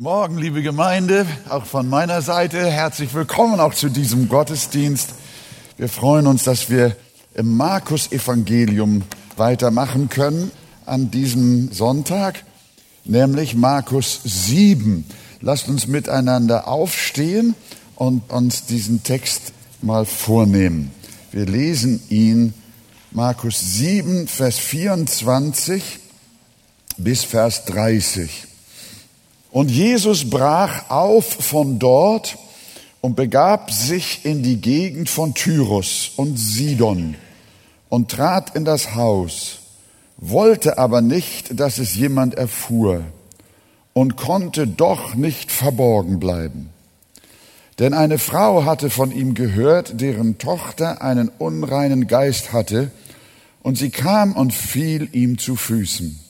Morgen, liebe Gemeinde, auch von meiner Seite herzlich willkommen auch zu diesem Gottesdienst. Wir freuen uns, dass wir im Markus Evangelium weitermachen können an diesem Sonntag, nämlich Markus 7. Lasst uns miteinander aufstehen und uns diesen Text mal vornehmen. Wir lesen ihn Markus 7, Vers 24 bis Vers 30. Und Jesus brach auf von dort und begab sich in die Gegend von Tyrus und Sidon und trat in das Haus, wollte aber nicht, dass es jemand erfuhr und konnte doch nicht verborgen bleiben. Denn eine Frau hatte von ihm gehört, deren Tochter einen unreinen Geist hatte, und sie kam und fiel ihm zu Füßen.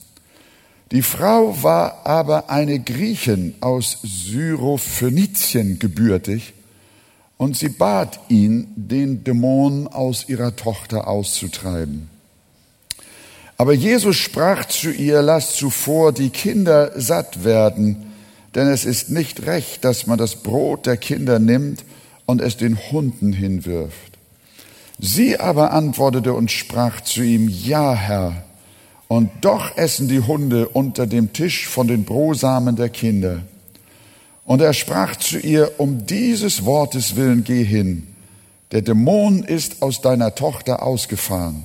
Die Frau war aber eine Griechin aus Syrophönizien gebürtig, und sie bat ihn, den Dämon aus ihrer Tochter auszutreiben. Aber Jesus sprach zu ihr, lass zuvor die Kinder satt werden, denn es ist nicht recht, dass man das Brot der Kinder nimmt und es den Hunden hinwirft. Sie aber antwortete und sprach zu ihm, ja, Herr, und doch essen die Hunde unter dem Tisch von den Brosamen der Kinder. Und er sprach zu ihr, um dieses Wortes willen geh hin. Der Dämon ist aus deiner Tochter ausgefahren.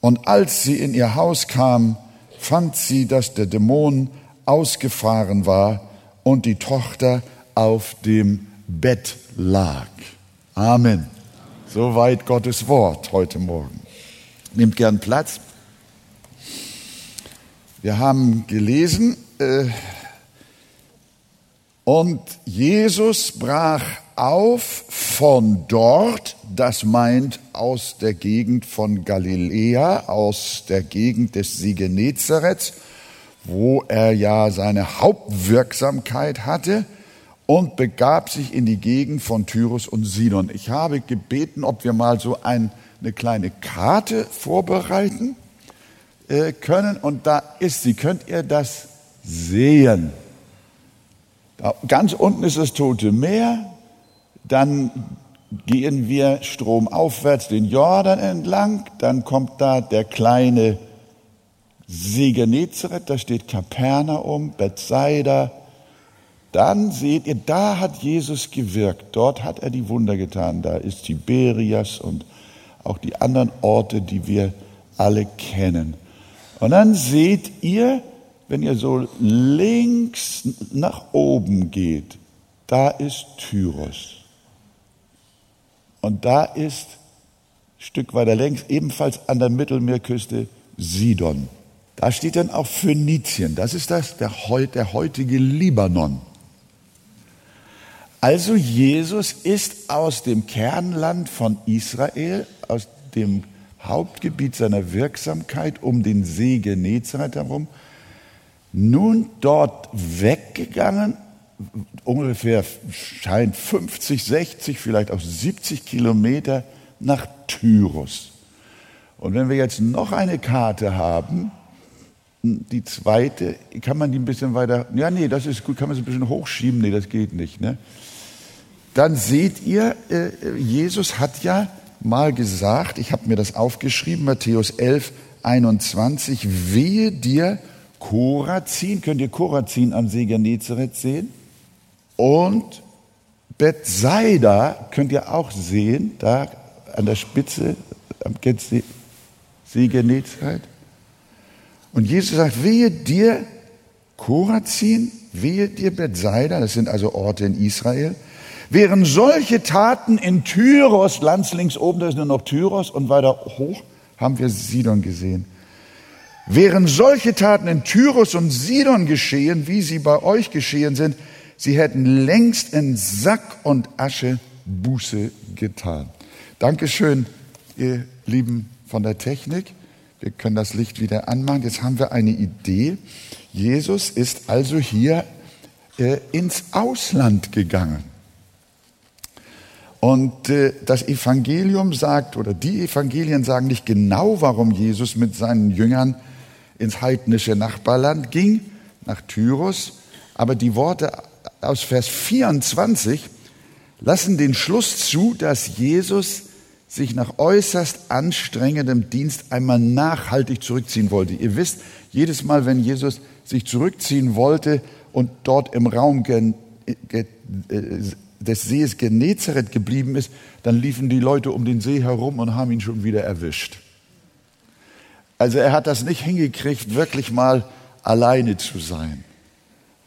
Und als sie in ihr Haus kam, fand sie, dass der Dämon ausgefahren war und die Tochter auf dem Bett lag. Amen. Soweit Gottes Wort heute Morgen. Nehmt gern Platz. Wir haben gelesen, äh, und Jesus brach auf von dort, das meint aus der Gegend von Galiläa, aus der Gegend des Genezareth, wo er ja seine Hauptwirksamkeit hatte, und begab sich in die Gegend von Tyrus und Sidon. Ich habe gebeten, ob wir mal so ein, eine kleine Karte vorbereiten äh, können und da ist sie. Könnt ihr das sehen? Da, ganz unten ist das Tote Meer, dann gehen wir stromaufwärts den Jordan entlang, dann kommt da der kleine See Genezareth, da steht Kapernaum, Bethsaida. Dann seht ihr, da hat Jesus gewirkt, dort hat er die Wunder getan, da ist Tiberias und auch die anderen Orte, die wir alle kennen. Und dann seht ihr, wenn ihr so links nach oben geht, da ist Tyros. Und da ist ein Stück weiter längs, ebenfalls an der Mittelmeerküste, Sidon. Da steht dann auch Phönizien. Das ist das, der, der heutige Libanon. Also Jesus ist aus dem Kernland von Israel, aus dem Hauptgebiet seiner Wirksamkeit um den See Genezareth herum, nun dort weggegangen, ungefähr scheint 50, 60, vielleicht auch 70 Kilometer nach Tyrus. Und wenn wir jetzt noch eine Karte haben, die zweite, kann man die ein bisschen weiter, ja nee, das ist gut, kann man sie ein bisschen hochschieben, nee, das geht nicht. Ne? Dann seht ihr, äh, Jesus hat ja mal gesagt, ich habe mir das aufgeschrieben, Matthäus 11, 21, wehe dir Korazin, könnt ihr Korazin am See Genezareth sehen? Und Bethsaida könnt ihr auch sehen, da an der Spitze am See Genezareth. Und Jesus sagt, wehe dir Korazin, wehe dir Bethsaida, das sind also Orte in Israel, Wären solche Taten in Tyros, Lands links oben, da ist nur noch Tyros und weiter hoch haben wir Sidon gesehen. Wären solche Taten in Tyros und Sidon geschehen, wie sie bei euch geschehen sind, sie hätten längst in Sack und Asche Buße getan. Dankeschön, ihr Lieben von der Technik. Wir können das Licht wieder anmachen. Jetzt haben wir eine Idee. Jesus ist also hier äh, ins Ausland gegangen. Und äh, das Evangelium sagt, oder die Evangelien sagen nicht genau, warum Jesus mit seinen Jüngern ins heidnische Nachbarland ging, nach Tyrus, Aber die Worte aus Vers 24 lassen den Schluss zu, dass Jesus sich nach äußerst anstrengendem Dienst einmal nachhaltig zurückziehen wollte. Ihr wisst, jedes Mal, wenn Jesus sich zurückziehen wollte und dort im Raum äh, des Sees Genezareth geblieben ist, dann liefen die Leute um den See herum und haben ihn schon wieder erwischt. Also er hat das nicht hingekriegt, wirklich mal alleine zu sein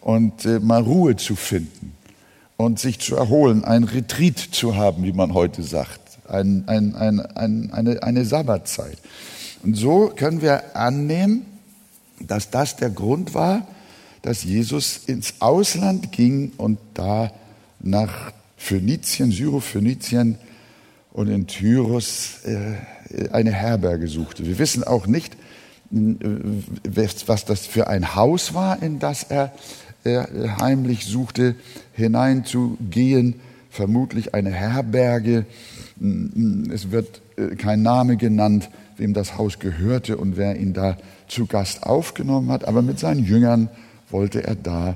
und äh, mal Ruhe zu finden und sich zu erholen, ein Retreat zu haben, wie man heute sagt, ein, ein, ein, eine, eine Sabbatzeit. Und so können wir annehmen, dass das der Grund war, dass Jesus ins Ausland ging und da nach Phönizien, Syrophönizien und in Tyrus äh, eine Herberge suchte. Wir wissen auch nicht, äh, was das für ein Haus war, in das er heimlich suchte, hineinzugehen, vermutlich eine Herberge. Es wird äh, kein Name genannt, wem das Haus gehörte und wer ihn da zu Gast aufgenommen hat, aber mit seinen Jüngern wollte er da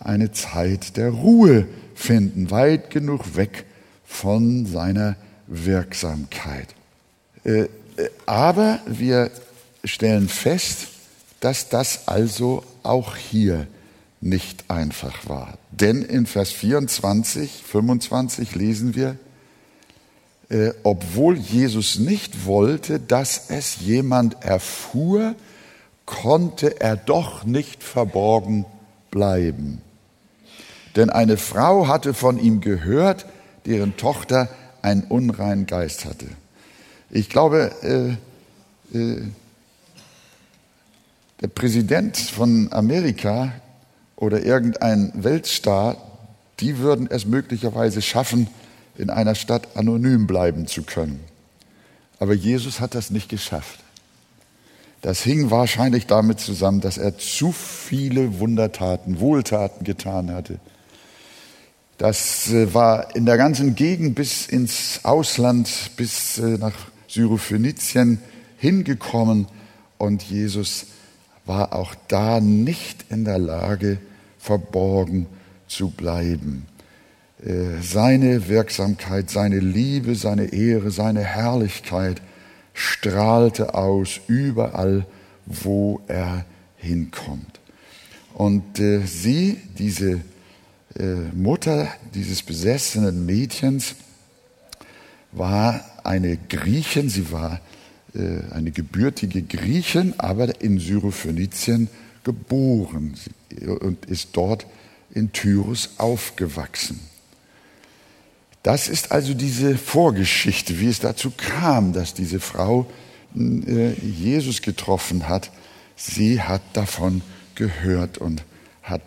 eine Zeit der Ruhe finden, weit genug weg von seiner Wirksamkeit. Äh, äh, aber wir stellen fest, dass das also auch hier nicht einfach war. Denn in Vers 24, 25 lesen wir, äh, obwohl Jesus nicht wollte, dass es jemand erfuhr, konnte er doch nicht verborgen bleiben. Denn eine Frau hatte von ihm gehört, deren Tochter einen unreinen Geist hatte. Ich glaube, äh, äh, der Präsident von Amerika oder irgendein Weltstar, die würden es möglicherweise schaffen, in einer Stadt anonym bleiben zu können. Aber Jesus hat das nicht geschafft. Das hing wahrscheinlich damit zusammen, dass er zu viele Wundertaten, Wohltaten getan hatte. Das äh, war in der ganzen Gegend bis ins Ausland, bis äh, nach Syrophönizien hingekommen und Jesus war auch da nicht in der Lage, verborgen zu bleiben. Äh, seine Wirksamkeit, seine Liebe, seine Ehre, seine Herrlichkeit strahlte aus überall, wo er hinkommt. Und sie, diese Mutter dieses besessenen Mädchens, war eine Griechin, sie war eine gebürtige Griechin, aber in Syrophönizien geboren und ist dort in Tyrus aufgewachsen. Das ist also diese Vorgeschichte, wie es dazu kam, dass diese Frau äh, Jesus getroffen hat. Sie hat davon gehört und hat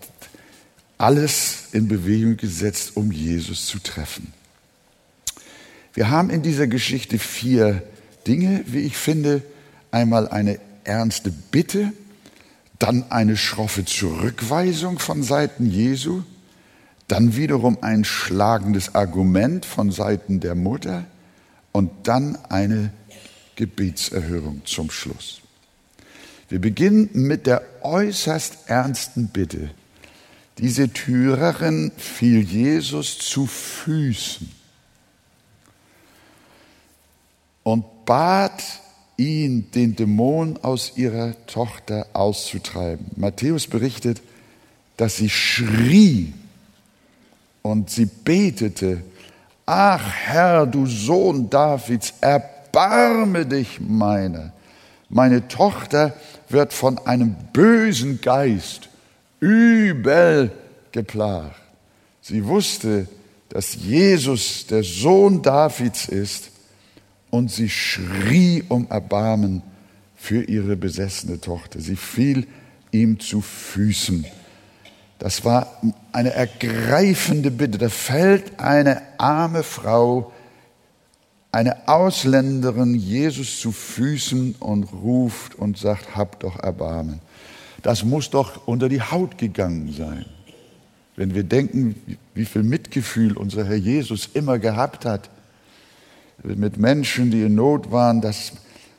alles in Bewegung gesetzt, um Jesus zu treffen. Wir haben in dieser Geschichte vier Dinge, wie ich finde. Einmal eine ernste Bitte, dann eine schroffe Zurückweisung von Seiten Jesu, dann wiederum ein schlagendes Argument von Seiten der Mutter und dann eine Gebetserhörung zum Schluss. Wir beginnen mit der äußerst ernsten Bitte. Diese Tyrerin fiel Jesus zu Füßen und bat ihn, den Dämon aus ihrer Tochter auszutreiben. Matthäus berichtet, dass sie schrie und sie betete, ach Herr, du Sohn Davids, erbarme dich meiner. Meine Tochter wird von einem bösen Geist übel geplagt. Sie wusste, dass Jesus der Sohn Davids ist und sie schrie um Erbarmen für ihre besessene Tochter. Sie fiel ihm zu Füßen. Das war eine ergreifende Bitte. Da fällt eine arme Frau, eine Ausländerin Jesus zu Füßen und ruft und sagt, hab doch Erbarmen. Das muss doch unter die Haut gegangen sein. Wenn wir denken, wie viel Mitgefühl unser Herr Jesus immer gehabt hat, mit Menschen, die in Not waren, das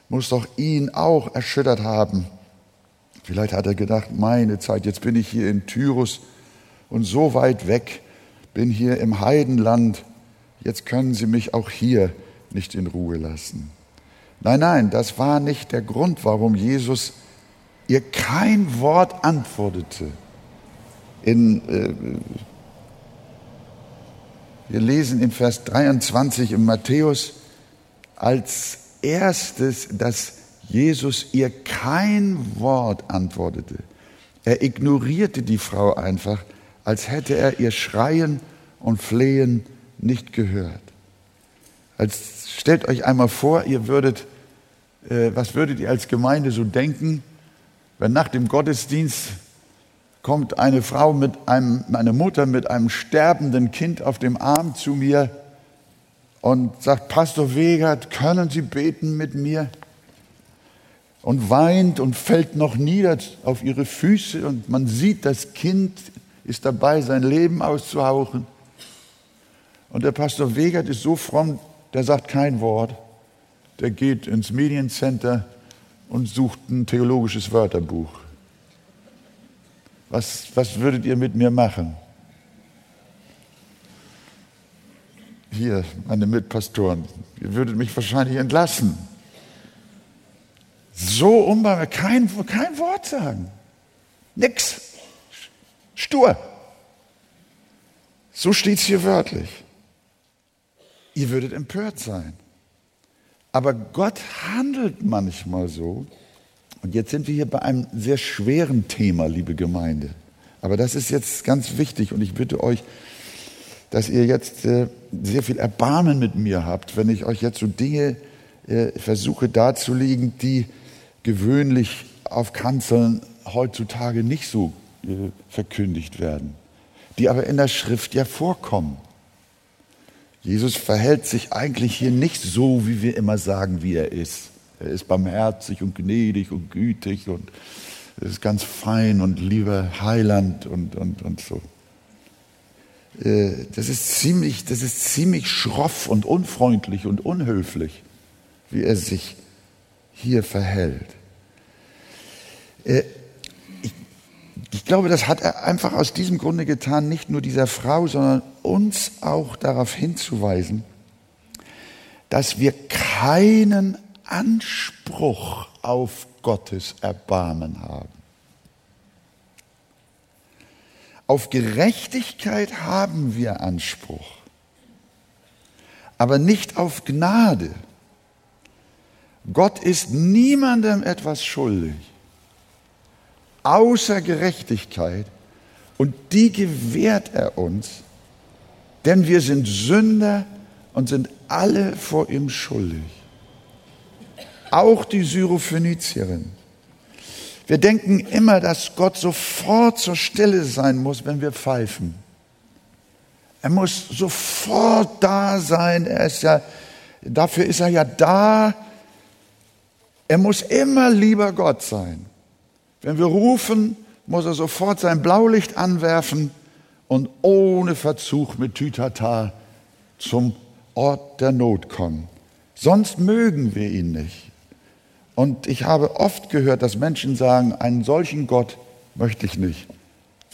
muss doch ihn auch erschüttert haben. Vielleicht hat er gedacht, meine Zeit, jetzt bin ich hier in Tyrus und so weit weg, bin hier im Heidenland, jetzt können Sie mich auch hier nicht in Ruhe lassen. Nein, nein, das war nicht der Grund, warum Jesus ihr kein Wort antwortete. In, äh, wir lesen in Vers 23 im Matthäus als erstes, dass Jesus ihr kein Wort antwortete. Er ignorierte die Frau einfach, als hätte er ihr Schreien und Flehen nicht gehört. Als, stellt euch einmal vor, ihr würdet, äh, was würdet ihr als Gemeinde so denken, wenn nach dem Gottesdienst kommt eine Frau mit einem, eine Mutter mit einem sterbenden Kind auf dem Arm zu mir und sagt, Pastor Wegert, können Sie beten mit mir? Und weint und fällt noch nieder auf ihre Füße und man sieht, das Kind ist dabei, sein Leben auszuhauchen. Und der Pastor Wegert ist so fromm, der sagt kein Wort. Der geht ins Mediencenter und sucht ein theologisches Wörterbuch. Was, was würdet ihr mit mir machen? Hier, meine Mitpastoren, ihr würdet mich wahrscheinlich entlassen. So unbarmherzig, kein, kein Wort sagen. Nix. Stur. So steht es hier wörtlich. Ihr würdet empört sein. Aber Gott handelt manchmal so. Und jetzt sind wir hier bei einem sehr schweren Thema, liebe Gemeinde. Aber das ist jetzt ganz wichtig und ich bitte euch, dass ihr jetzt äh, sehr viel Erbarmen mit mir habt, wenn ich euch jetzt so Dinge äh, versuche darzulegen, die gewöhnlich auf Kanzeln heutzutage nicht so äh, verkündigt werden, die aber in der Schrift ja vorkommen. Jesus verhält sich eigentlich hier nicht so, wie wir immer sagen, wie er ist. Er ist barmherzig und gnädig und gütig und ist ganz fein und lieber Heiland und, und, und so. Äh, das ist, ziemlich, das ist ziemlich schroff und unfreundlich und unhöflich, wie er sich hier verhält. Ich glaube, das hat er einfach aus diesem Grunde getan, nicht nur dieser Frau, sondern uns auch darauf hinzuweisen, dass wir keinen Anspruch auf Gottes Erbarmen haben. Auf Gerechtigkeit haben wir Anspruch, aber nicht auf Gnade. Gott ist niemandem etwas schuldig außer Gerechtigkeit und die gewährt er uns, denn wir sind Sünder und sind alle vor ihm schuldig. Auch die Syrophönizierin. Wir denken immer, dass Gott sofort zur Stelle sein muss, wenn wir pfeifen. Er muss sofort da sein. Er ist ja, dafür ist er ja da. Er muss immer lieber Gott sein. Wenn wir rufen, muss er sofort sein Blaulicht anwerfen und ohne Verzug mit Tütata zum Ort der Not kommen. Sonst mögen wir ihn nicht. Und ich habe oft gehört, dass Menschen sagen, einen solchen Gott möchte ich nicht,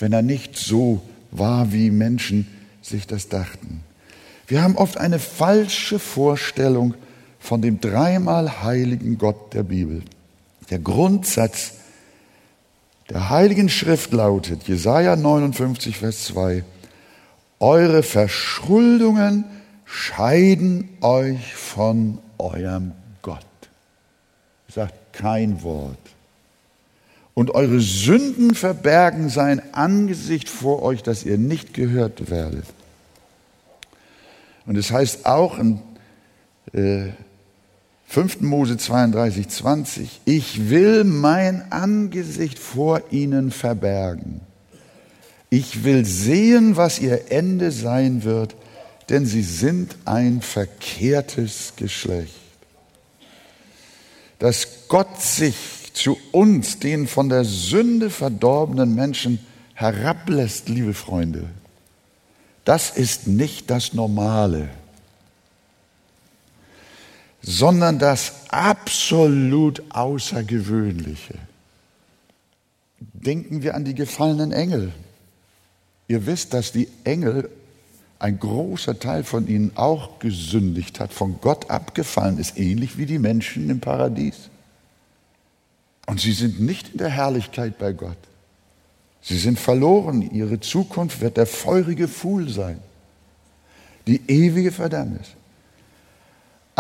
wenn er nicht so war, wie Menschen sich das dachten. Wir haben oft eine falsche Vorstellung von dem dreimal heiligen Gott der Bibel. Der Grundsatz der Heiligen Schrift lautet, Jesaja 59, Vers 2, eure Verschuldungen scheiden euch von eurem Gott. Sagt kein Wort. Und eure Sünden verbergen sein Angesicht vor euch, dass ihr nicht gehört werdet. Und es heißt auch in äh, 5. Mose 32, 20, ich will mein Angesicht vor ihnen verbergen. Ich will sehen, was ihr Ende sein wird, denn sie sind ein verkehrtes Geschlecht. Dass Gott sich zu uns, den von der Sünde verdorbenen Menschen, herablässt, liebe Freunde, das ist nicht das Normale sondern das absolut Außergewöhnliche. Denken wir an die gefallenen Engel. Ihr wisst, dass die Engel, ein großer Teil von ihnen auch gesündigt hat, von Gott abgefallen ist, ähnlich wie die Menschen im Paradies. Und sie sind nicht in der Herrlichkeit bei Gott. Sie sind verloren. Ihre Zukunft wird der feurige Pfuhl sein. Die ewige Verdammnis.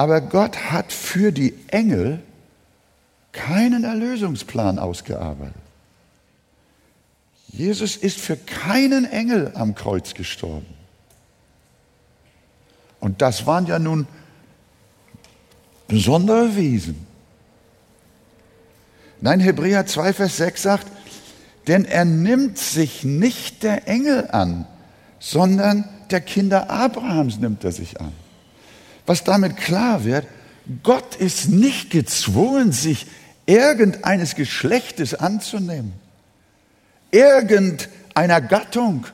Aber Gott hat für die Engel keinen Erlösungsplan ausgearbeitet. Jesus ist für keinen Engel am Kreuz gestorben. Und das waren ja nun besondere Wesen. Nein, Hebräer 2, Vers 6 sagt, denn er nimmt sich nicht der Engel an, sondern der Kinder Abrahams nimmt er sich an. Was damit klar wird, Gott ist nicht gezwungen, sich irgendeines Geschlechtes anzunehmen, irgendeiner Gattung,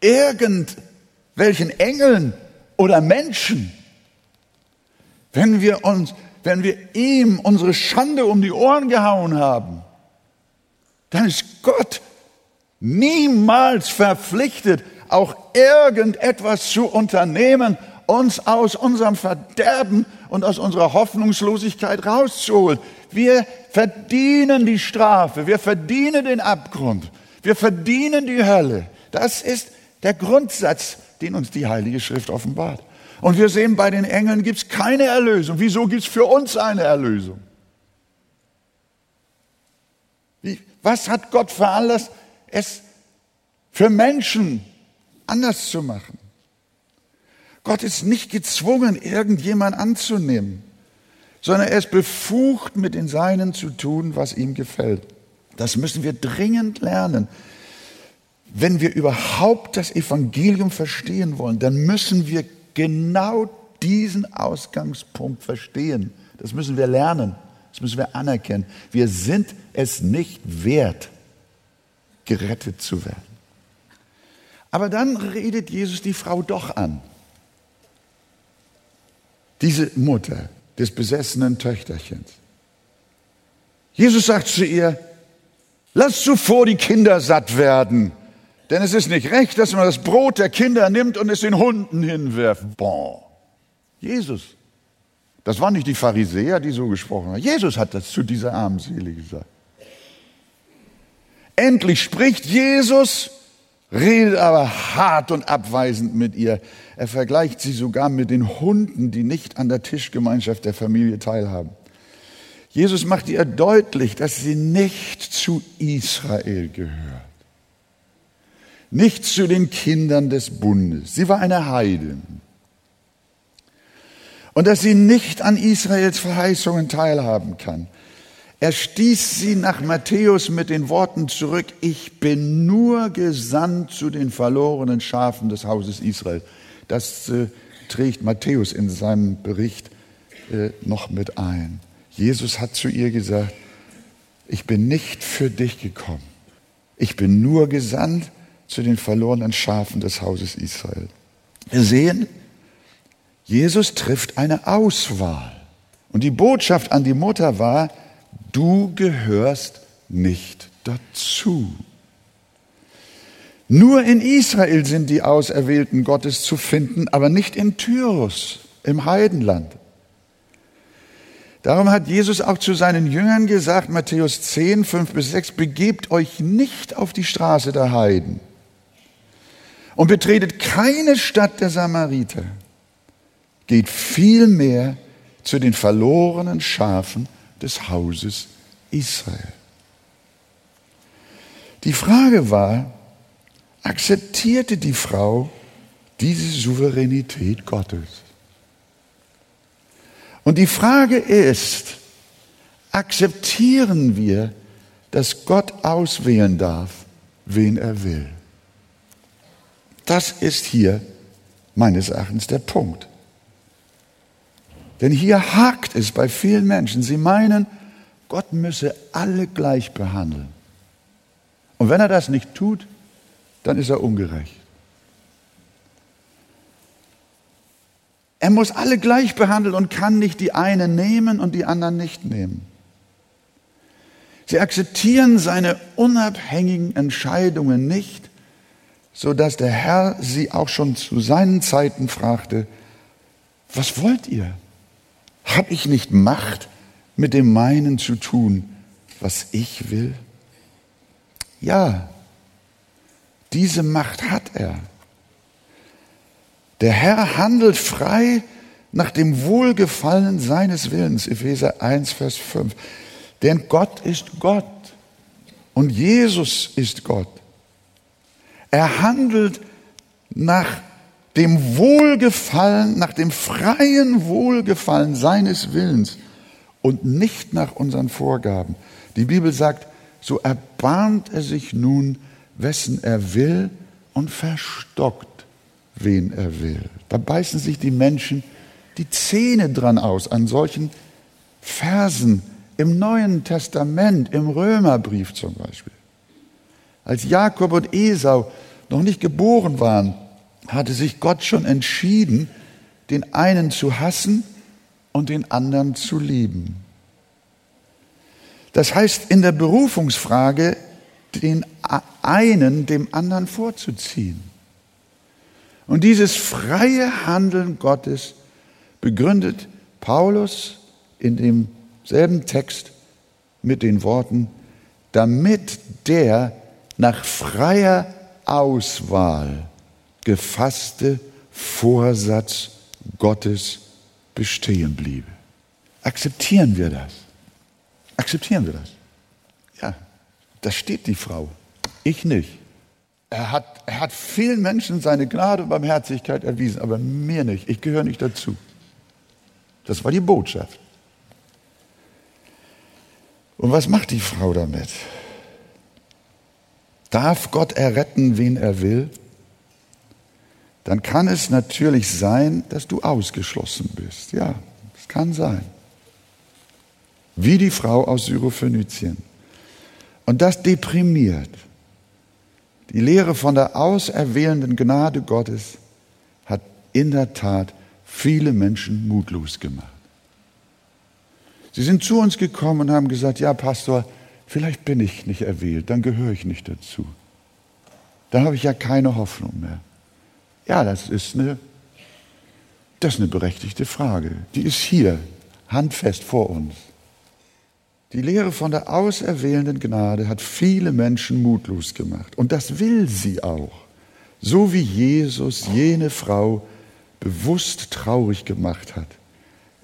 irgendwelchen Engeln oder Menschen. Wenn wir uns, wenn wir ihm unsere Schande um die Ohren gehauen haben, dann ist Gott niemals verpflichtet, auch irgendetwas zu unternehmen, uns aus unserem Verderben und aus unserer Hoffnungslosigkeit rauszuholen. Wir verdienen die Strafe, wir verdienen den Abgrund, wir verdienen die Hölle. Das ist der Grundsatz, den uns die Heilige Schrift offenbart. Und wir sehen, bei den Engeln gibt es keine Erlösung. Wieso gibt es für uns eine Erlösung? Wie, was hat Gott veranlasst, es für Menschen anders zu machen? Gott ist nicht gezwungen, irgendjemand anzunehmen, sondern er ist befugt, mit den Seinen zu tun, was ihm gefällt. Das müssen wir dringend lernen. Wenn wir überhaupt das Evangelium verstehen wollen, dann müssen wir genau diesen Ausgangspunkt verstehen. Das müssen wir lernen. Das müssen wir anerkennen. Wir sind es nicht wert, gerettet zu werden. Aber dann redet Jesus die Frau doch an. Diese Mutter des besessenen Töchterchens. Jesus sagt zu ihr, lass zuvor die Kinder satt werden, denn es ist nicht recht, dass man das Brot der Kinder nimmt und es den Hunden hinwirft. Bon. Jesus das waren nicht die Pharisäer, die so gesprochen haben. Jesus hat das zu dieser armen Seele gesagt. Endlich spricht Jesus, redet aber hart und abweisend mit ihr. Er vergleicht sie sogar mit den Hunden, die nicht an der Tischgemeinschaft der Familie teilhaben. Jesus macht ihr deutlich, dass sie nicht zu Israel gehört. Nicht zu den Kindern des Bundes. Sie war eine Heidin und dass sie nicht an Israels Verheißungen teilhaben kann. Er stieß sie nach Matthäus mit den Worten zurück, ich bin nur gesandt zu den verlorenen Schafen des Hauses Israel. Das äh, trägt Matthäus in seinem Bericht äh, noch mit ein. Jesus hat zu ihr gesagt, ich bin nicht für dich gekommen. Ich bin nur gesandt zu den verlorenen Schafen des Hauses Israel. Wir sehen, Jesus trifft eine Auswahl. Und die Botschaft an die Mutter war, du gehörst nicht dazu. Nur in Israel sind die Auserwählten Gottes zu finden, aber nicht in Tyrus, im Heidenland. Darum hat Jesus auch zu seinen Jüngern gesagt, Matthäus 10, 5 bis 6, begebt euch nicht auf die Straße der Heiden und betretet keine Stadt der Samariter geht vielmehr zu den verlorenen Schafen des Hauses Israel. Die Frage war, akzeptierte die Frau diese Souveränität Gottes? Und die Frage ist, akzeptieren wir, dass Gott auswählen darf, wen er will? Das ist hier meines Erachtens der Punkt. Denn hier hakt es bei vielen Menschen. Sie meinen, Gott müsse alle gleich behandeln. Und wenn er das nicht tut, dann ist er ungerecht. Er muss alle gleich behandeln und kann nicht die einen nehmen und die anderen nicht nehmen. Sie akzeptieren seine unabhängigen Entscheidungen nicht, so dass der Herr sie auch schon zu seinen Zeiten fragte, was wollt ihr? Hab ich nicht Macht, mit dem meinen zu tun, was ich will? Ja, diese Macht hat er. Der Herr handelt frei nach dem Wohlgefallen seines Willens. Epheser 1, Vers 5. Denn Gott ist Gott und Jesus ist Gott. Er handelt nach dem Wohlgefallen, nach dem freien Wohlgefallen seines Willens und nicht nach unseren Vorgaben. Die Bibel sagt, so erbarmt er sich nun, wessen er will und verstockt, wen er will. Da beißen sich die Menschen die Zähne dran aus an solchen Versen im Neuen Testament, im Römerbrief zum Beispiel. Als Jakob und Esau noch nicht geboren waren, hatte sich Gott schon entschieden, den einen zu hassen und den anderen zu lieben. Das heißt, in der Berufungsfrage den einen dem anderen vorzuziehen. Und dieses freie Handeln Gottes begründet Paulus in demselben Text mit den Worten, damit der nach freier Auswahl gefasste Vorsatz Gottes bestehen bliebe. Akzeptieren wir das? Akzeptieren wir das? Ja, da steht die Frau. Ich nicht. Er hat, er hat vielen Menschen seine Gnade und Barmherzigkeit erwiesen, aber mir nicht. Ich gehöre nicht dazu. Das war die Botschaft. Und was macht die Frau damit? Darf Gott erretten, wen er will? Dann kann es natürlich sein, dass du ausgeschlossen bist. Ja, es kann sein. Wie die Frau aus Syrophönizien. Und das deprimiert. Die Lehre von der auserwählenden Gnade Gottes hat in der Tat viele Menschen mutlos gemacht. Sie sind zu uns gekommen und haben gesagt, ja Pastor, vielleicht bin ich nicht erwählt, dann gehöre ich nicht dazu. Dann habe ich ja keine Hoffnung mehr. Ja, das ist eine, das ist eine berechtigte Frage. Die ist hier, handfest vor uns. Die Lehre von der auserwählenden Gnade hat viele Menschen mutlos gemacht. Und das will sie auch. So wie Jesus jene Frau bewusst traurig gemacht hat,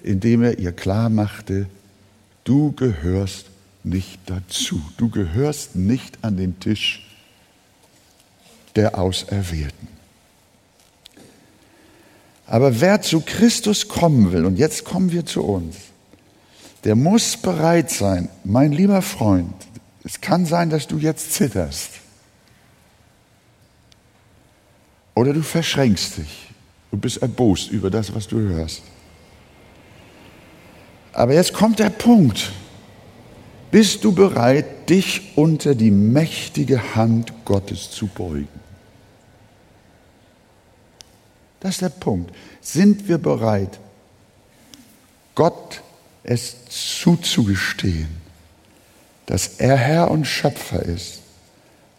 indem er ihr klar machte, du gehörst nicht dazu, du gehörst nicht an den Tisch der Auserwählten. Aber wer zu Christus kommen will, und jetzt kommen wir zu uns, der muss bereit sein, mein lieber Freund, es kann sein, dass du jetzt zitterst. Oder du verschränkst dich und bist erbost über das, was du hörst. Aber jetzt kommt der Punkt. Bist du bereit, dich unter die mächtige Hand Gottes zu beugen? Das ist der Punkt. Sind wir bereit, Gott es zuzugestehen, dass er Herr und Schöpfer ist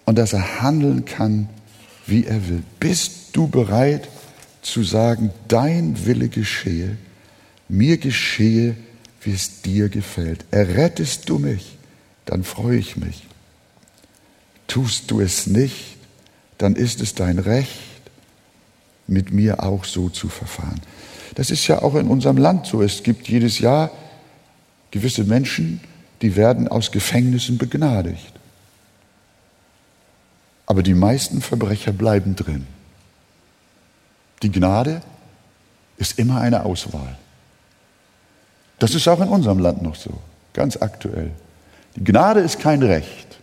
und dass er handeln kann, wie er will? Bist du bereit zu sagen, dein Wille geschehe, mir geschehe, wie es dir gefällt. Errettest du mich, dann freue ich mich. Tust du es nicht, dann ist es dein Recht, mit mir auch so zu verfahren. Das ist ja auch in unserem Land so. Es gibt jedes Jahr gewisse Menschen, die werden aus Gefängnissen begnadigt. Aber die meisten Verbrecher bleiben drin. Die Gnade ist immer eine Auswahl. Das ist auch in unserem Land noch so, ganz aktuell. Die Gnade ist kein Recht.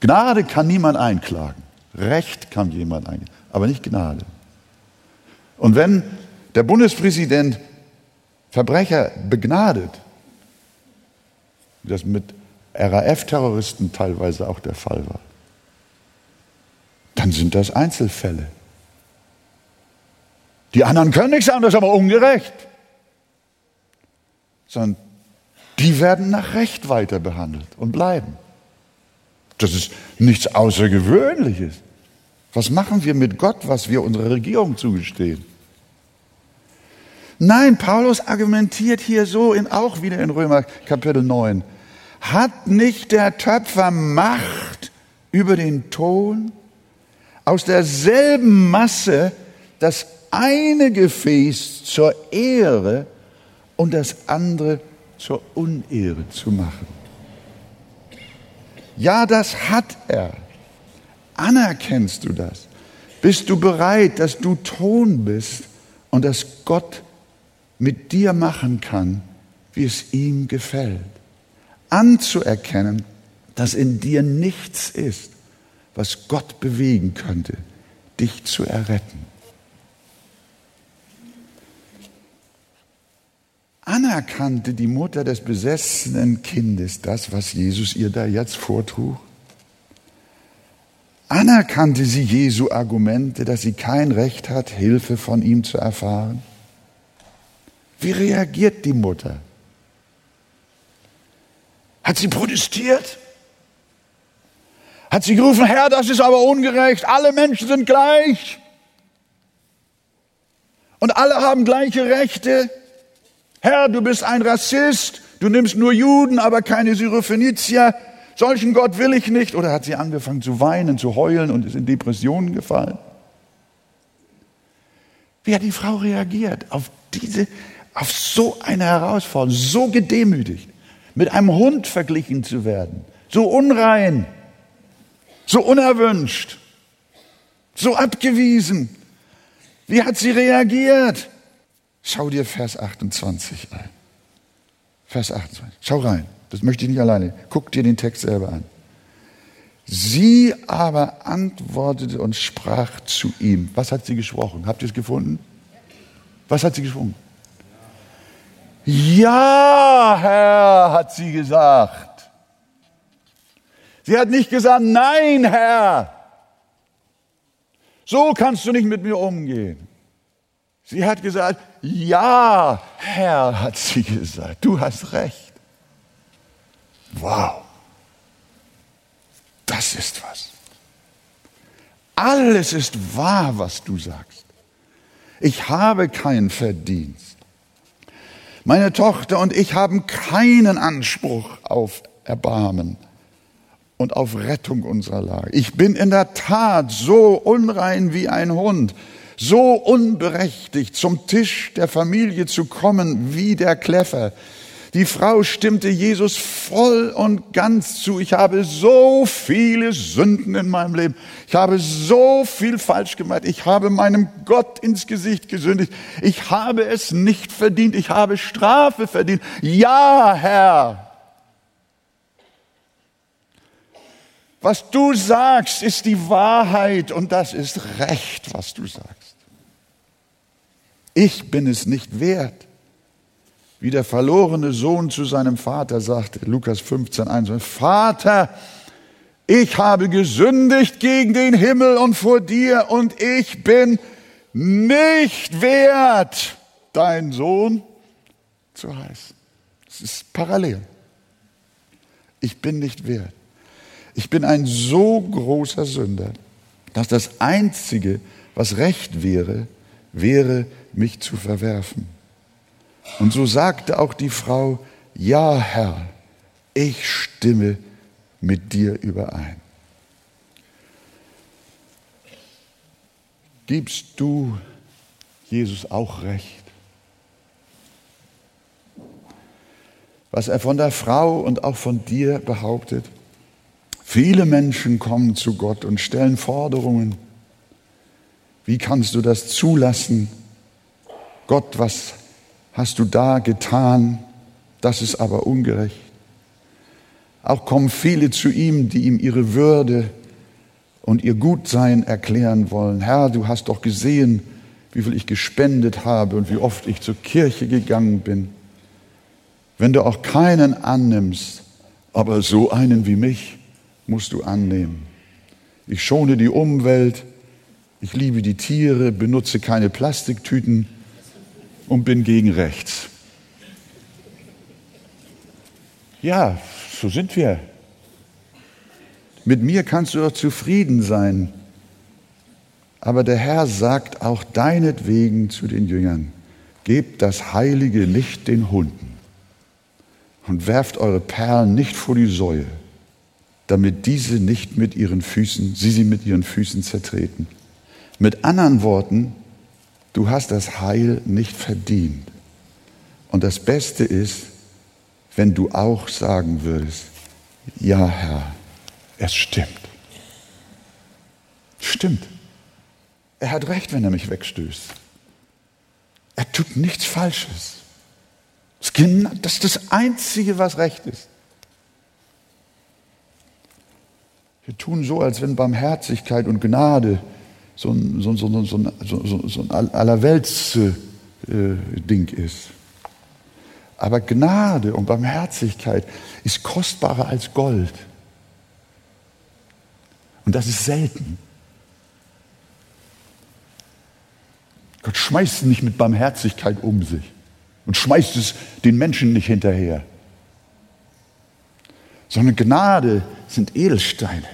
Gnade kann niemand einklagen. Recht kann jemand einklagen, aber nicht Gnade. Und wenn der Bundespräsident Verbrecher begnadet, wie das mit RAF-Terroristen teilweise auch der Fall war, dann sind das Einzelfälle. Die anderen können nichts anderes, aber ungerecht. Sondern die werden nach Recht weiter behandelt und bleiben. Das ist nichts Außergewöhnliches. Was machen wir mit Gott, was wir unserer Regierung zugestehen? Nein, Paulus argumentiert hier so in, auch wieder in Römer Kapitel 9. Hat nicht der Töpfer Macht über den Ton? Aus derselben Masse das eine Gefäß zur Ehre und das andere zur Unehre zu machen. Ja, das hat er. Anerkennst du das? Bist du bereit, dass du Ton bist und dass Gott mit dir machen kann, wie es ihm gefällt? Anzuerkennen, dass in dir nichts ist, was Gott bewegen könnte, dich zu erretten. Anerkannte die Mutter des besessenen Kindes das, was Jesus ihr da jetzt vortrug? Anerkannte sie Jesu Argumente, dass sie kein Recht hat, Hilfe von ihm zu erfahren? Wie reagiert die Mutter? Hat sie protestiert? Hat sie gerufen, Herr, das ist aber ungerecht, alle Menschen sind gleich und alle haben gleiche Rechte? Herr, du bist ein Rassist, du nimmst nur Juden, aber keine Syrophenizier. Solchen Gott will ich nicht. Oder hat sie angefangen zu weinen, zu heulen und ist in Depressionen gefallen? Wie hat die Frau reagiert auf diese, auf so eine Herausforderung, so gedemütigt, mit einem Hund verglichen zu werden, so unrein, so unerwünscht, so abgewiesen? Wie hat sie reagiert? Schau dir Vers 28 ein. Vers 28. Schau rein. Das möchte ich nicht alleine. Guck dir den Text selber an. Sie aber antwortete und sprach zu ihm. Was hat sie gesprochen? Habt ihr es gefunden? Was hat sie gesprochen? Ja, Herr, hat sie gesagt. Sie hat nicht gesagt, nein, Herr. So kannst du nicht mit mir umgehen. Sie hat gesagt, ja, Herr, hat sie gesagt, du hast recht. Wow, das ist was. Alles ist wahr, was du sagst. Ich habe keinen Verdienst. Meine Tochter und ich haben keinen Anspruch auf Erbarmen und auf Rettung unserer Lage. Ich bin in der Tat so unrein wie ein Hund so unberechtigt zum Tisch der Familie zu kommen wie der Kläffer. Die Frau stimmte Jesus voll und ganz zu. Ich habe so viele Sünden in meinem Leben. Ich habe so viel falsch gemacht. Ich habe meinem Gott ins Gesicht gesündigt. Ich habe es nicht verdient. Ich habe Strafe verdient. Ja, Herr. Was du sagst, ist die Wahrheit und das ist Recht, was du sagst. Ich bin es nicht wert. Wie der verlorene Sohn zu seinem Vater sagte, Lukas 15, 1, Vater, ich habe gesündigt gegen den Himmel und vor dir und ich bin nicht wert, dein Sohn zu heißen. Es ist parallel. Ich bin nicht wert. Ich bin ein so großer Sünder, dass das Einzige, was recht wäre, wäre, mich zu verwerfen. Und so sagte auch die Frau, ja Herr, ich stimme mit dir überein. Gibst du Jesus auch recht? Was er von der Frau und auch von dir behauptet? Viele Menschen kommen zu Gott und stellen Forderungen. Wie kannst du das zulassen? Gott, was hast du da getan? Das ist aber ungerecht. Auch kommen viele zu ihm, die ihm ihre Würde und ihr Gutsein erklären wollen. Herr, du hast doch gesehen, wie viel ich gespendet habe und wie oft ich zur Kirche gegangen bin. Wenn du auch keinen annimmst, aber so einen wie mich musst du annehmen. Ich schone die Umwelt, ich liebe die Tiere, benutze keine Plastiktüten, und bin gegen rechts. Ja, so sind wir. Mit mir kannst du doch zufrieden sein. Aber der Herr sagt auch deinetwegen zu den Jüngern, gebt das Heilige nicht den Hunden und werft eure Perlen nicht vor die Säue, damit diese nicht mit ihren Füßen, sie sie mit ihren Füßen zertreten. Mit anderen Worten, du hast das Heil nicht verdient. Und das Beste ist, wenn du auch sagen würdest, ja Herr, es stimmt. Stimmt. Er hat recht, wenn er mich wegstößt. Er tut nichts Falsches. Das ist das Einzige, was recht ist. Wir tun so, als wenn Barmherzigkeit und Gnade so ein, so, so, so, so, ein Allerwelts-Ding ist. Aber Gnade und Barmherzigkeit ist kostbarer als Gold. Und das ist selten. Gott schmeißt nicht mit Barmherzigkeit um sich und schmeißt es den Menschen nicht hinterher, sondern Gnade sind Edelsteine.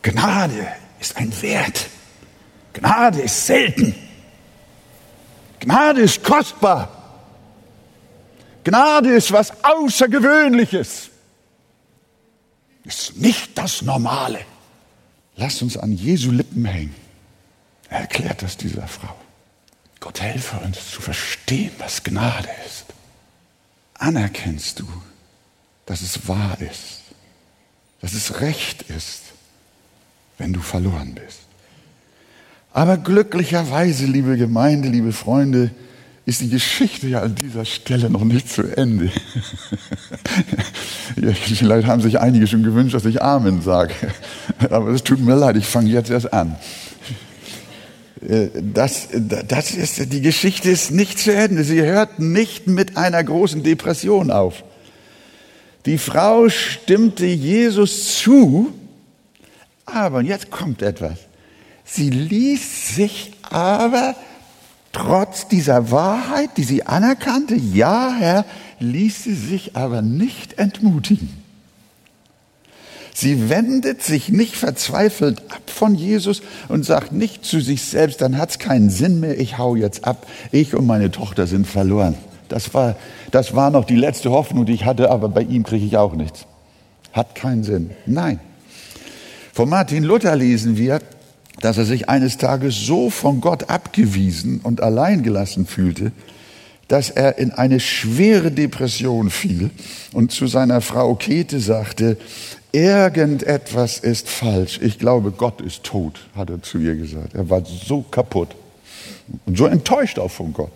Gnade ist ein Wert. Gnade ist selten. Gnade ist kostbar. Gnade ist was Außergewöhnliches. Ist nicht das Normale. Lasst uns an Jesu Lippen hängen. Er erklärt das dieser Frau. Gott helfe uns zu verstehen, was Gnade ist. Anerkennst du, dass es wahr ist, dass es recht ist, wenn du verloren bist. Aber glücklicherweise, liebe Gemeinde, liebe Freunde, ist die Geschichte ja an dieser Stelle noch nicht zu Ende. Vielleicht haben sich einige schon gewünscht, dass ich Amen sage. Aber es tut mir leid, ich fange jetzt erst an. Äh, das, das ist, die Geschichte ist nicht zu Ende. Sie hört nicht mit einer großen Depression auf. Die Frau stimmte Jesus zu, aber jetzt kommt etwas. Sie ließ sich aber Trotz dieser Wahrheit, die sie anerkannte, ja, Herr, ließ sie sich aber nicht entmutigen. Sie wendet sich nicht verzweifelt ab von Jesus und sagt nicht zu sich selbst, dann hat es keinen Sinn mehr, ich hau jetzt ab, ich und meine Tochter sind verloren. Das war, das war noch die letzte Hoffnung, die ich hatte, aber bei ihm kriege ich auch nichts. Hat keinen Sinn. Nein. Von Martin Luther lesen wir, dass er sich eines Tages so von Gott abgewiesen und alleingelassen fühlte, dass er in eine schwere Depression fiel und zu seiner Frau Käthe sagte, irgendetwas ist falsch. Ich glaube, Gott ist tot, hat er zu ihr gesagt. Er war so kaputt und so enttäuscht auch von Gott.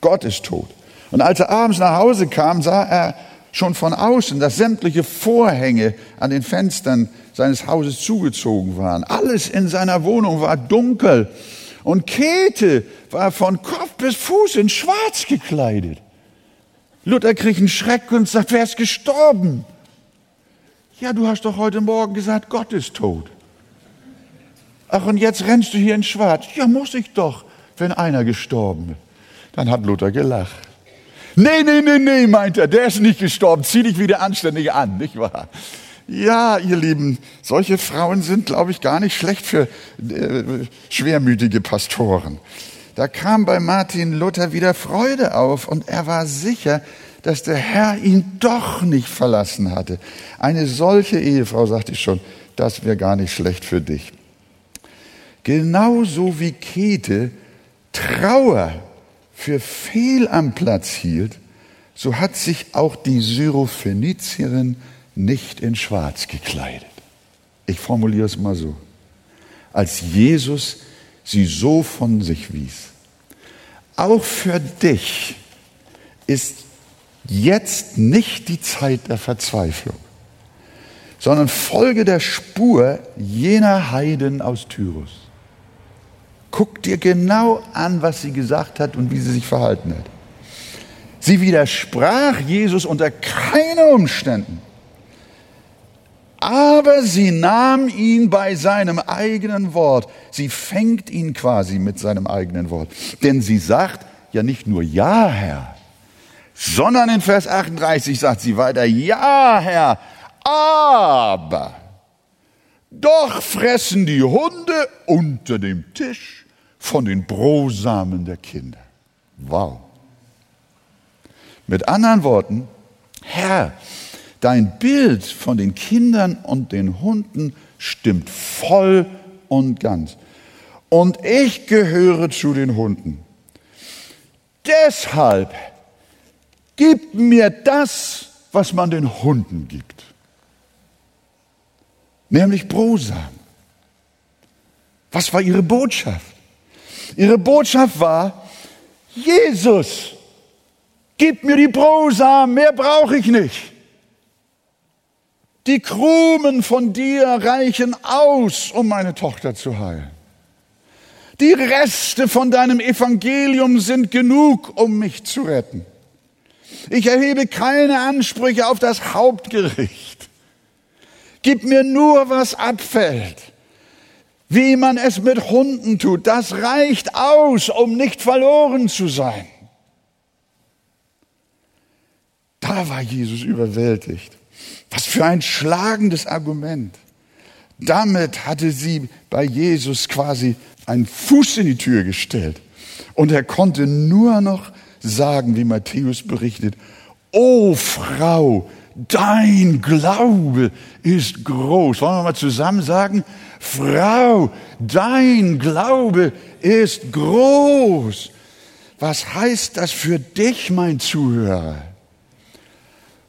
Gott ist tot. Und als er abends nach Hause kam, sah er schon von außen, dass sämtliche Vorhänge an den Fenstern seines Hauses zugezogen waren. Alles in seiner Wohnung war dunkel. Und Käthe war von Kopf bis Fuß in Schwarz gekleidet. Luther kriegt einen Schreck und sagt, wer ist gestorben? Ja, du hast doch heute Morgen gesagt, Gott ist tot. Ach, und jetzt rennst du hier in Schwarz. Ja, muss ich doch, wenn einer gestorben ist. Dann hat Luther gelacht. Nee, nee, nee, nee, meint er, der ist nicht gestorben. Zieh dich wieder anständig an, nicht wahr? Ja, ihr Lieben, solche Frauen sind, glaube ich, gar nicht schlecht für äh, schwermütige Pastoren. Da kam bei Martin Luther wieder Freude auf und er war sicher, dass der Herr ihn doch nicht verlassen hatte. Eine solche Ehefrau, sagte ich schon, das wäre gar nicht schlecht für dich. Genauso wie Käthe Trauer für fehl am Platz hielt, so hat sich auch die Syrophönizierin nicht in Schwarz gekleidet. Ich formuliere es mal so. Als Jesus sie so von sich wies. Auch für dich ist jetzt nicht die Zeit der Verzweiflung, sondern folge der Spur jener Heiden aus Tyrus. Guck dir genau an, was sie gesagt hat und wie sie sich verhalten hat. Sie widersprach Jesus unter keinen Umständen. Aber sie nahm ihn bei seinem eigenen Wort. Sie fängt ihn quasi mit seinem eigenen Wort. Denn sie sagt ja nicht nur Ja, Herr, sondern in Vers 38 sagt sie weiter, Ja, Herr, Aber doch fressen die Hunde unter dem Tisch von den Brosamen der Kinder. Wow. Mit anderen Worten, Herr, dein Bild von den Kindern und den Hunden stimmt voll und ganz. Und ich gehöre zu den Hunden. Deshalb gib mir das, was man den Hunden gibt. Nämlich Brosamen. Was war ihre Botschaft? Ihre Botschaft war, Jesus, gib mir die Brosamen, mehr brauche ich nicht. Die Krumen von dir reichen aus, um meine Tochter zu heilen. Die Reste von deinem Evangelium sind genug, um mich zu retten. Ich erhebe keine Ansprüche auf das Hauptgericht. Gib mir nur, was abfällt. Wie man es mit Hunden tut, das reicht aus, um nicht verloren zu sein. Da war Jesus überwältigt. Was für ein schlagendes Argument. Damit hatte sie bei Jesus quasi einen Fuß in die Tür gestellt. Und er konnte nur noch sagen, wie Matthäus berichtet, O Frau, dein Glaube ist groß. Wollen wir mal zusammen sagen, Frau, dein Glaube ist groß. Was heißt das für dich, mein Zuhörer?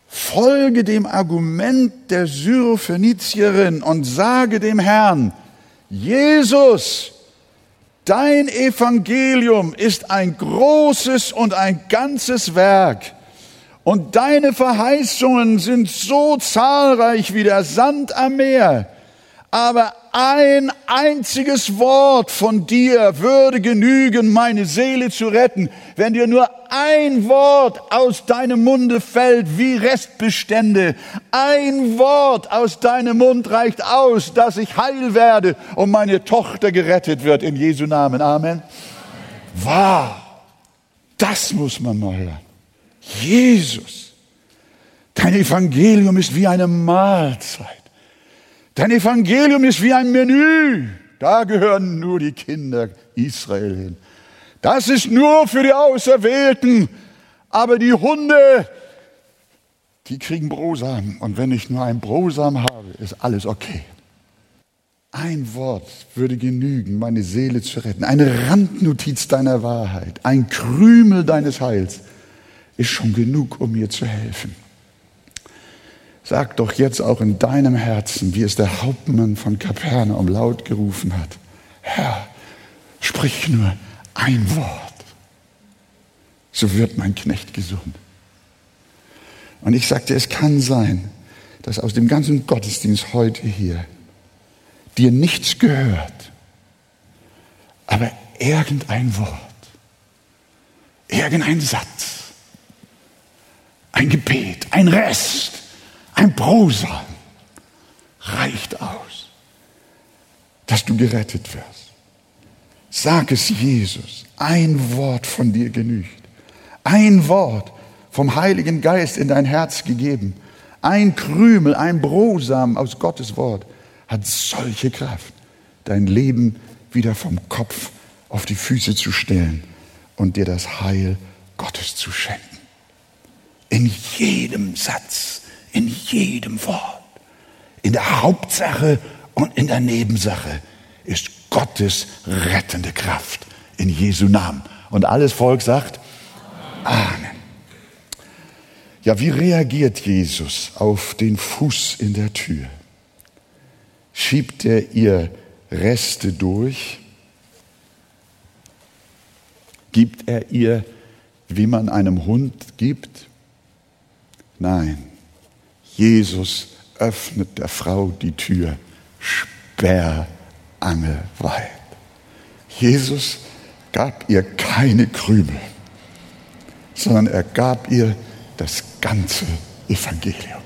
Folge dem Argument der Syrophönizierin und sage dem Herrn, Jesus, Dein Evangelium ist ein großes und ein ganzes Werk. Und deine Verheißungen sind so zahlreich wie der Sand am Meer. Aber ein einziges Wort von dir würde genügen, meine Seele zu retten. Wenn dir nur ein Wort aus deinem Munde fällt wie Restbestände, ein Wort aus deinem Mund reicht aus, dass ich heil werde und meine Tochter gerettet wird in Jesu Namen. Amen. Wahr. Das muss man mal hören. Jesus. Dein Evangelium ist wie eine Mahlzeit. Dein Evangelium ist wie ein Menü. Da gehören nur die Kinder Israel hin. Das ist nur für die Auserwählten. Aber die Hunde, die kriegen Brosamen. Und wenn ich nur einen Brosamen habe, ist alles okay. Ein Wort würde genügen, meine Seele zu retten. Eine Randnotiz deiner Wahrheit, ein Krümel deines Heils ist schon genug, um mir zu helfen. Sag doch jetzt auch in deinem Herzen, wie es der Hauptmann von Kapernaum laut gerufen hat. Herr, sprich nur ein Wort, so wird mein Knecht gesund. Und ich sagte, es kann sein, dass aus dem ganzen Gottesdienst heute hier dir nichts gehört, aber irgendein Wort, irgendein Satz, ein Gebet, ein Rest, ein Brosa reicht aus, dass du gerettet wirst. Sag es Jesus. Ein Wort von dir genügt. Ein Wort vom Heiligen Geist in dein Herz gegeben. Ein Krümel, ein Brosamen aus Gottes Wort hat solche Kraft, dein Leben wieder vom Kopf auf die Füße zu stellen und dir das Heil Gottes zu schenken. In jedem Satz in jedem Wort, in der Hauptsache und in der Nebensache ist Gottes rettende Kraft in Jesu Namen. Und alles Volk sagt Amen. Ja, wie reagiert Jesus auf den Fuß in der Tür? Schiebt er ihr Reste durch? Gibt er ihr, wie man einem Hund gibt? Nein. Jesus öffnet der Frau die Tür sperrangelweit. Jesus gab ihr keine Krümel, sondern er gab ihr das ganze Evangelium.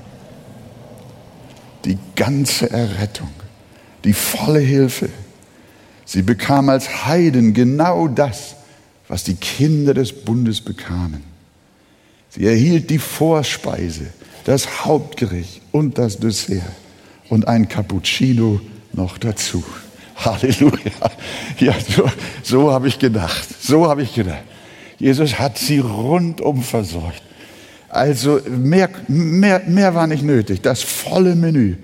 Die ganze Errettung, die volle Hilfe. Sie bekam als Heiden genau das, was die Kinder des Bundes bekamen. Sie erhielt die Vorspeise, das Hauptgericht und das Dessert und ein Cappuccino noch dazu. Halleluja. Ja, so, so habe ich gedacht. So habe ich gedacht. Jesus hat sie rundum versorgt. Also mehr, mehr, mehr war nicht nötig. Das volle Menü.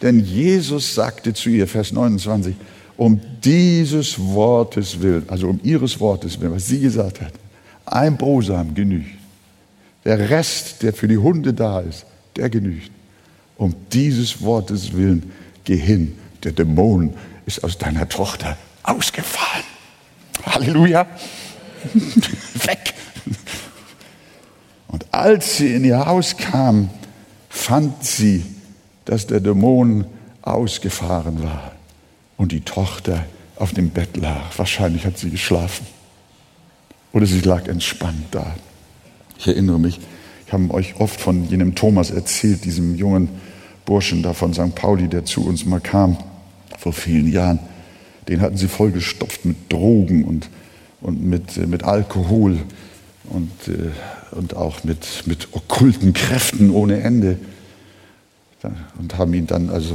Denn Jesus sagte zu ihr, Vers 29, um dieses Wortes willen, also um ihres Wortes willen, was sie gesagt hat, ein Brosamen genügt. Der Rest, der für die Hunde da ist, der genügt. Um dieses Wortes willen, geh hin. Der Dämon ist aus deiner Tochter ausgefallen. Halleluja. Weg. Und als sie in ihr Haus kam, fand sie, dass der Dämon ausgefahren war und die Tochter auf dem Bett lag. Wahrscheinlich hat sie geschlafen. Oder sie lag entspannt da. Ich erinnere mich, ich habe euch oft von jenem Thomas erzählt, diesem jungen Burschen da von St. Pauli, der zu uns mal kam vor vielen Jahren. Den hatten sie vollgestopft mit Drogen und, und mit, äh, mit Alkohol und, äh, und auch mit, mit okkulten Kräften ohne Ende. Und haben ihn dann also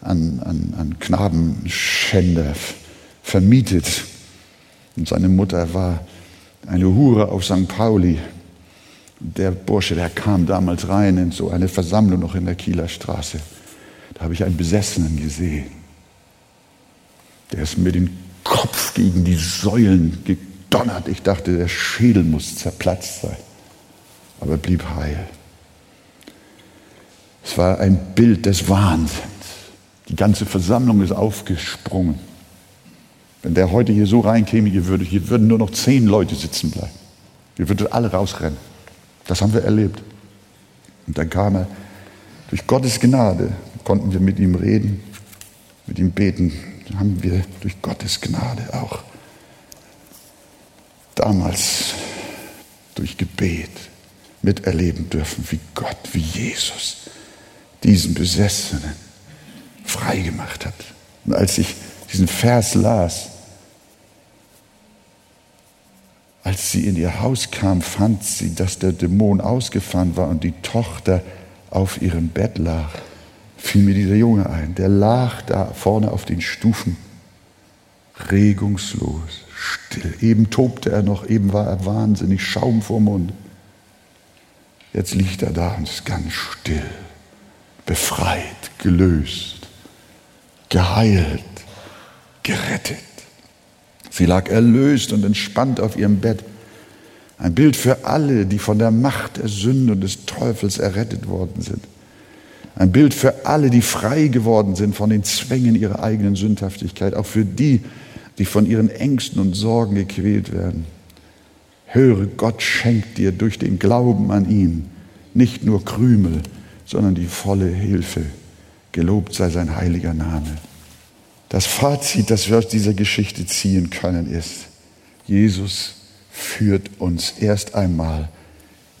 an, an, an Knabenschänder vermietet. Und seine Mutter war eine Hure auf St. Pauli. Der Bursche, der kam damals rein in so eine Versammlung noch in der Kieler Straße. Da habe ich einen Besessenen gesehen. Der ist mir den Kopf gegen die Säulen gedonnert. Ich dachte, der Schädel muss zerplatzt sein. Aber er blieb heil. Es war ein Bild des Wahnsinns. Die ganze Versammlung ist aufgesprungen. Wenn der heute hier so reinkäme, hier, würde, hier würden nur noch zehn Leute sitzen bleiben. Wir würden alle rausrennen. Das haben wir erlebt. Und dann kam er, durch Gottes Gnade konnten wir mit ihm reden, mit ihm beten. Dann haben wir durch Gottes Gnade auch damals durch Gebet miterleben dürfen, wie Gott, wie Jesus diesen Besessenen frei gemacht hat. Und als ich diesen Vers las, als sie in ihr Haus kam, fand sie, dass der Dämon ausgefahren war und die Tochter auf ihrem Bett lag. Fiel mir dieser Junge ein, der lag da vorne auf den Stufen, regungslos, still. Eben tobte er noch, eben war er wahnsinnig, Schaum vor Mund. Jetzt liegt er da und ist ganz still, befreit, gelöst geheilt, gerettet. Sie lag erlöst und entspannt auf ihrem Bett. Ein Bild für alle, die von der Macht der Sünde und des Teufels errettet worden sind. Ein Bild für alle, die frei geworden sind von den Zwängen ihrer eigenen Sündhaftigkeit. Auch für die, die von ihren Ängsten und Sorgen gequält werden. Höre, Gott schenkt dir durch den Glauben an ihn nicht nur Krümel, sondern die volle Hilfe. Gelobt sei sein heiliger Name. Das Fazit, das wir aus dieser Geschichte ziehen können, ist, Jesus führt uns erst einmal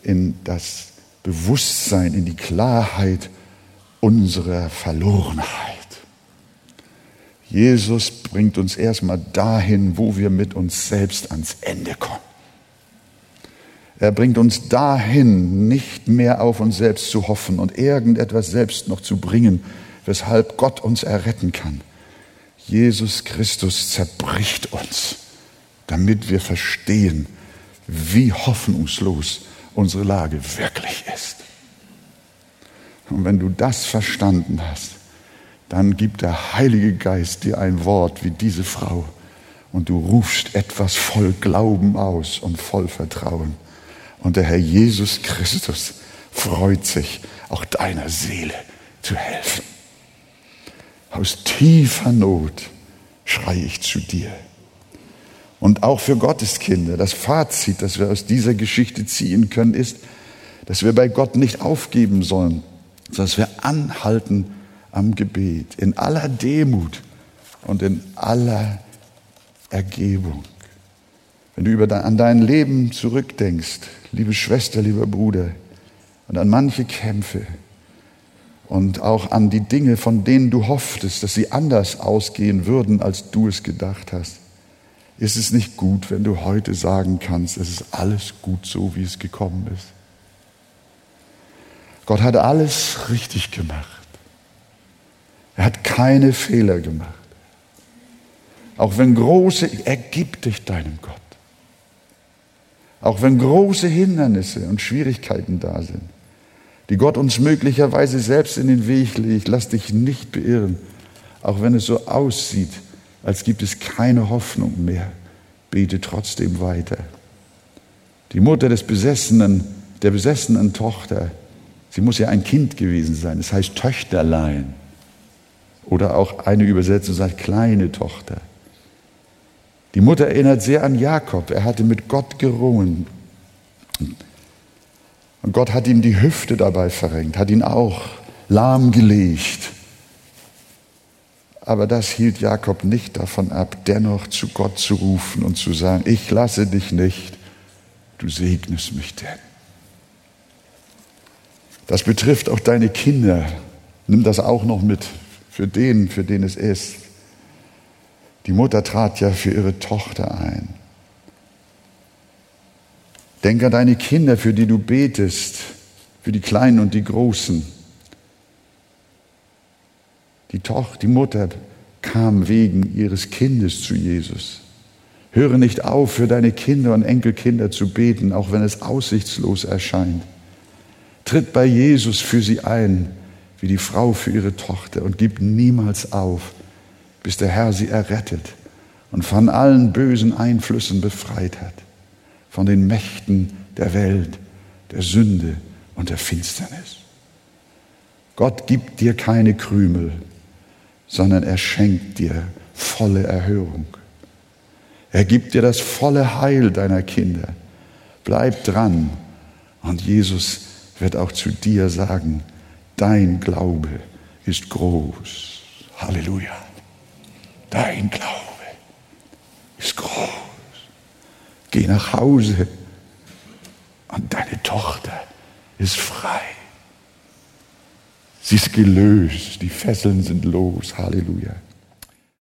in das Bewusstsein, in die Klarheit unserer Verlorenheit. Jesus bringt uns erstmal dahin, wo wir mit uns selbst ans Ende kommen. Er bringt uns dahin, nicht mehr auf uns selbst zu hoffen und irgendetwas selbst noch zu bringen, weshalb Gott uns erretten kann. Jesus Christus zerbricht uns, damit wir verstehen, wie hoffnungslos unsere Lage wirklich ist. Und wenn du das verstanden hast, dann gibt der Heilige Geist dir ein Wort wie diese Frau und du rufst etwas voll Glauben aus und voll Vertrauen. Und der Herr Jesus Christus freut sich, auch deiner Seele zu helfen. Aus tiefer Not schreie ich zu dir. Und auch für Gottes Kinder, das Fazit, das wir aus dieser Geschichte ziehen können, ist, dass wir bei Gott nicht aufgeben sollen, sondern dass wir anhalten am Gebet, in aller Demut und in aller Ergebung. Wenn du über an dein Leben zurückdenkst, liebe Schwester, lieber Bruder, und an manche Kämpfe, und auch an die Dinge, von denen du hofftest, dass sie anders ausgehen würden, als du es gedacht hast. Ist es nicht gut, wenn du heute sagen kannst, es ist alles gut so, wie es gekommen ist? Gott hat alles richtig gemacht. Er hat keine Fehler gemacht. Auch wenn große, ergib dich deinem Gott. Auch wenn große Hindernisse und Schwierigkeiten da sind, die Gott uns möglicherweise selbst in den Weg legt, lass dich nicht beirren. Auch wenn es so aussieht, als gibt es keine Hoffnung mehr, bete trotzdem weiter. Die Mutter des Besessenen, der besessenen Tochter, sie muss ja ein Kind gewesen sein, das heißt Töchterlein. Oder auch eine Übersetzung sagt kleine Tochter. Die Mutter erinnert sehr an Jakob. Er hatte mit Gott gerungen. Und Gott hat ihm die Hüfte dabei verrenkt, hat ihn auch lahmgelegt. Aber das hielt Jakob nicht davon ab, dennoch zu Gott zu rufen und zu sagen, ich lasse dich nicht, du segnest mich denn. Das betrifft auch deine Kinder. Nimm das auch noch mit für den, für den es ist. Die Mutter trat ja für ihre Tochter ein. Denk an deine Kinder, für die du betest, für die Kleinen und die Großen. Die Tochter, die Mutter kam wegen ihres Kindes zu Jesus. Höre nicht auf, für deine Kinder und Enkelkinder zu beten, auch wenn es aussichtslos erscheint. Tritt bei Jesus für sie ein, wie die Frau für ihre Tochter, und gib niemals auf, bis der Herr sie errettet und von allen bösen Einflüssen befreit hat, von den Mächten der Welt, der Sünde und der Finsternis. Gott gibt dir keine Krümel, sondern er schenkt dir volle Erhörung. Er gibt dir das volle Heil deiner Kinder. Bleib dran und Jesus wird auch zu dir sagen, dein Glaube ist groß. Halleluja. Dein Glaube ist groß. Geh nach Hause und deine Tochter ist frei. Sie ist gelöst, die Fesseln sind los. Halleluja.